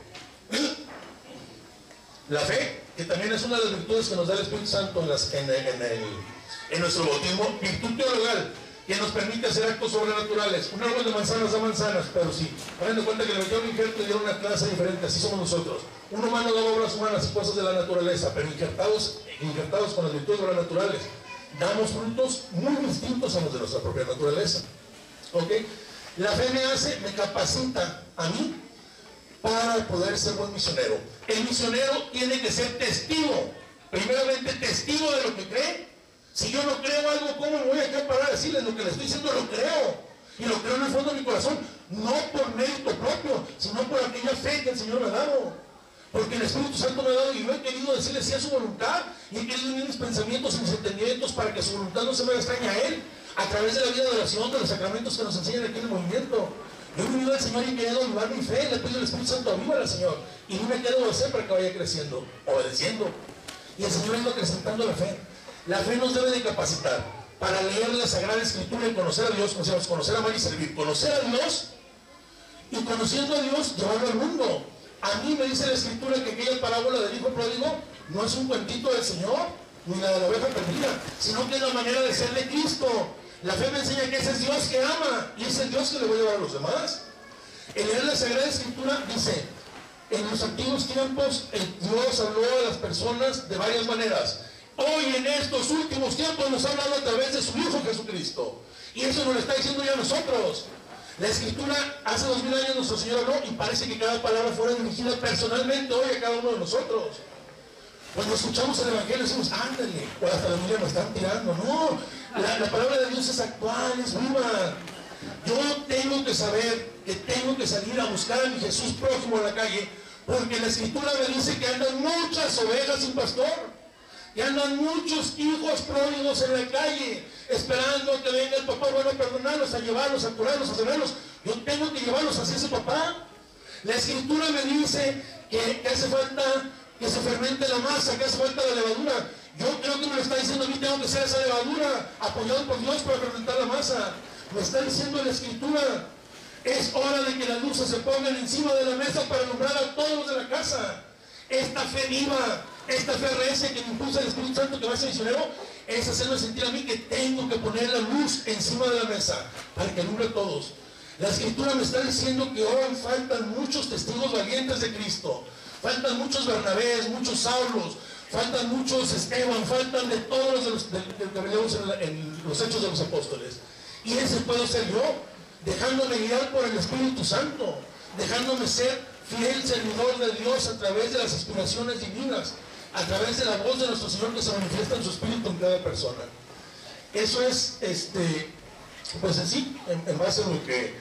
La fe, que también es una de las virtudes que nos da el Espíritu Santo en, nuestro bautismo, virtud teologal, que nos permite hacer actos sobrenaturales. Un árbol de manzanas da manzanas, pero sí. Hagan de cuenta que le metieron un injerto dieron una clase diferente, así somos nosotros. Un humano da obras humanas y cosas de la naturaleza, pero injertados, injertados con las virtudes sobrenaturales, damos frutos muy distintos a los de nuestra propia naturaleza. ¿Ok? La fe me hace, me capacita a mí para poder ser buen misionero. El misionero tiene que ser testigo, primeramente testigo de lo que cree. Si yo no creo algo, ¿cómo me voy a parar a decirles lo que les estoy diciendo? Lo creo. Y lo creo en el fondo de mi corazón, no por mérito propio, sino por aquella fe que el Señor me ha dado. Porque el Espíritu Santo me ha dado y yo he querido decirle sí a su voluntad y he querido unir mis pensamientos y mis entendimientos para que su voluntad no se me extrañe a Él a través de la vida de oración, de los sacramentos que nos enseñan aquí en el movimiento. Yo he venido al Señor y he querido avivar mi fe, le pido al Espíritu Santo, aviva al Señor. Y no me quedo obedecer para que vaya creciendo, obedeciendo. Y el Señor ha ido acrecentando la fe. La fe nos debe de capacitar para leer la Sagrada Escritura y conocer a Dios, conocer a amar y servir. Conocer a Dios y conociendo a Dios, llevarlo al mundo. A mí me dice la Escritura que aquella parábola del Hijo Pródigo no es un cuentito del Señor, ni la de la oveja perdida, sino que es la manera de ser de Cristo. La fe me enseña que ese es Dios que ama y ese es Dios que le voy a llevar a los demás. Leer la Sagrada Escritura dice, en los antiguos tiempos Dios habló a las personas de varias maneras. Hoy en estos últimos tiempos nos ha hablado a través de su Hijo Jesucristo. Y eso nos lo está diciendo ya a nosotros. La escritura hace dos mil años nuestro Señor habló y parece que cada palabra fuera dirigida personalmente hoy a cada uno de nosotros. Cuando escuchamos el Evangelio decimos, ándale, o hasta la Biblia me están tirando. No, la, la, palabra de Dios es actual, es viva. Yo tengo que saber que tengo que salir a buscar a mi Jesús próximo en la calle, porque la escritura me dice que andan muchas ovejas sin pastor, que andan muchos hijos pródigos en la calle, esperando que venga el papá bueno a perdonarlos, a llevarlos, a curarlos, a sanarlos. Yo tengo que llevarlos hacia ese papá. La escritura me dice que hace falta que se fermente la masa, que hace falta la levadura. Yo creo que me lo está diciendo a mí, tengo que ser esa levadura, apoyado por Dios para fermentar la masa. Me está diciendo la escritura, es hora de que las luces se pongan encima de la mesa para alumbrar a todos de la casa. Esta fe viva, esta fe recia que me impulsa el Espíritu Santo que va a ser misionero, es hacerme sentir a mí que tengo que poner la luz encima de la mesa para que alumbre a todos. La escritura me está diciendo que hoy faltan muchos testigos valientes de Cristo. Faltan muchos Bernabés, muchos Saulos, faltan muchos Esteban, faltan de todos los que vemos en, los hechos de los apóstoles. Y ese puedo ser yo, dejándome guiar por el Espíritu Santo, dejándome ser fiel servidor de Dios a través de las aspiraciones divinas. a través de la voz de nuestro Señor que se manifiesta en su espíritu en cada persona. Eso es, este, pues en sí, en, en base a lo que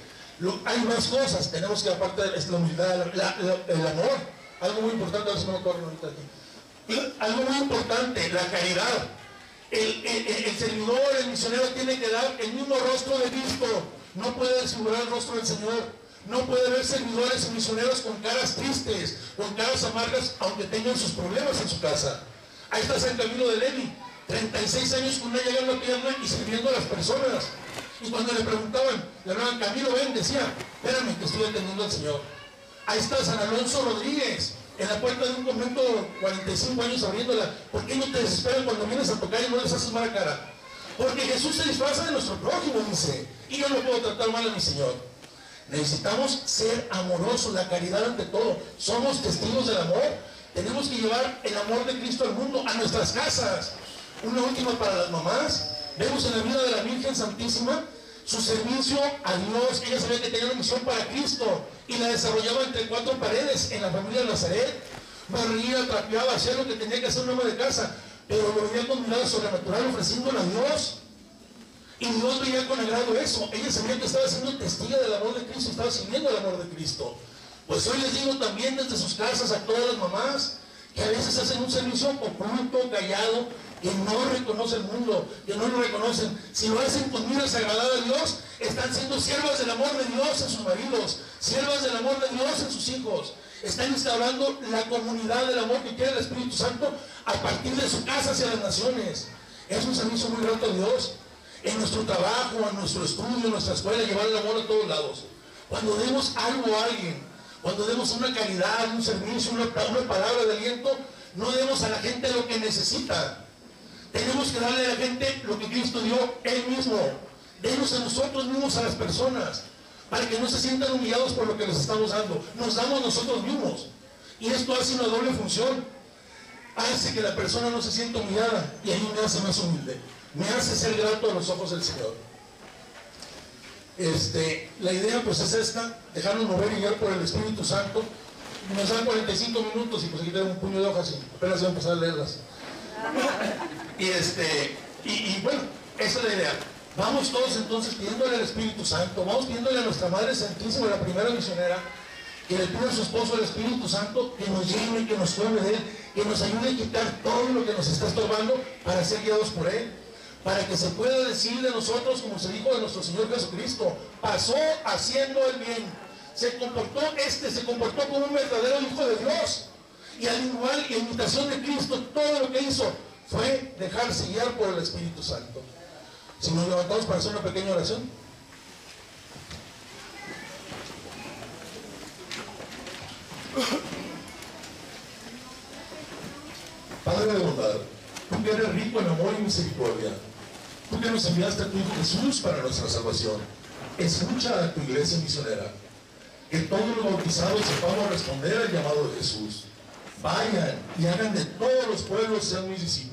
hay más cosas. Tenemos que, aparte de la humildad, el amor, algo muy importante, a ver si me aquí. Algo muy importante, la caridad. El, el- el- servidor, el misionero tiene que dar el mismo rostro de Cristo. No puede desfigurar el rostro del Señor. No puede ver servidores y misioneros con caras tristes, con caras amargas, aunque tengan sus problemas en su casa. Ahí está San Camilo de Levi, 36 años con una llaga en la pierna y sirviendo a las personas. Y cuando le preguntaban, le hablaban, Camilo, ven, decía, espérame que estoy atendiendo al Señor. Ahí está San Alonso Rodríguez, en la puerta de un convento, 45 años abriéndola. ¿Por qué no te desesperan cuando vienes a tocar y no les haces mala cara? Porque Jesús se disfraza de nuestro prójimo, dice. Y yo no puedo tratar mal a mi Señor. Necesitamos ser amorosos, la caridad ante todo. Somos testigos del amor. Tenemos que llevar el amor de Cristo al mundo, a nuestras casas. Una última para las mamás. Vemos en la vida de la Virgen Santísima su servicio a Dios. Ella sabía que tenía una misión para Cristo y la desarrollaba entre cuatro paredes en la familia de Nazaret. Barría, trapeaba, hacía lo que tenía que hacer un hombre de casa, pero lo veía con mirada sobrenatural ofreciéndole a Dios. Y Dios veía con agrado eso. Ella sabía que estaba siendo testiga del amor de Cristo, estaba sirviendo el amor de Cristo. Pues hoy les digo también desde sus casas a todas las mamás que a veces hacen un servicio oculto, callado, que no reconoce el mundo, que no lo reconocen. Si lo hacen con miras agradar a Dios, están siendo siervas del amor de Dios en sus maridos, siervas del amor de Dios en sus hijos. Están instaurando la comunidad del amor que quiere el Espíritu Santo a partir de su casa hacia las naciones. Es un servicio muy grato a Dios en nuestro trabajo, en nuestro estudio, en nuestra escuela, llevar el amor a todos lados. Cuando demos algo a alguien, cuando demos una caridad, un servicio, una, una palabra de aliento, no demos a la gente lo que necesita. Tenemos que darle a la gente lo que Cristo dio Él mismo. Denos a nosotros mismos a las personas, para que no se sientan humillados por lo que les estamos dando. Nos damos nosotros mismos. Y esto hace una doble función. Hace que la persona no se sienta humillada y a mí me hace más humilde me hace ser grato a los ojos del Señor. Este, la idea pues es esta, dejarnos mover y guiar por el Espíritu Santo. Nos dan 45 minutos y pues aquí tengo un puño de hojas y apenas voy a empezar a leerlas. Y este, y, bueno, esa es la idea. Vamos todos entonces pidiéndole al Espíritu Santo, vamos pidiéndole a nuestra Madre Santísima, la primera misionera, que le pida a su esposo el Espíritu Santo que nos llene, que nos tome de Él, que nos ayude a quitar todo lo que nos está estorbando para ser guiados por Él para que se pueda decir de nosotros, como se dijo de nuestro Señor Jesucristo, pasó haciendo el bien. Se comportó este, se comportó como un verdadero hijo de Dios. Y al igual a imitación de Cristo, todo lo que hizo fue dejarse guiar por el Espíritu Santo. Si nos levantamos para hacer una pequeña oración. Padre de bondad, tú que eres rico en amor y misericordia, tú que nos enviaste a tu Jesús para nuestra salvación, escucha a tu iglesia misionera, que todos los bautizados sepamos responder al llamado de Jesús. Vayan y hagan de todos los pueblos sean mis discípulos.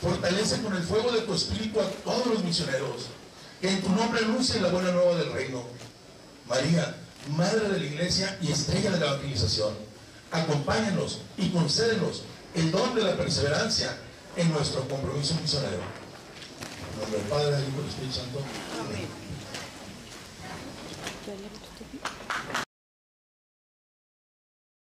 Fortalece con el fuego de tu espíritu a todos los misioneros, que en tu nombre anuncien la buena nueva del reino. María, Madre de la Iglesia y estrella de la evangelización, acompáñanos y concédenos el don de la perseverancia en nuestro compromiso misionero. En nombre del Padre, del Hijo y del Espíritu Santo. Amén.